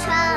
穿。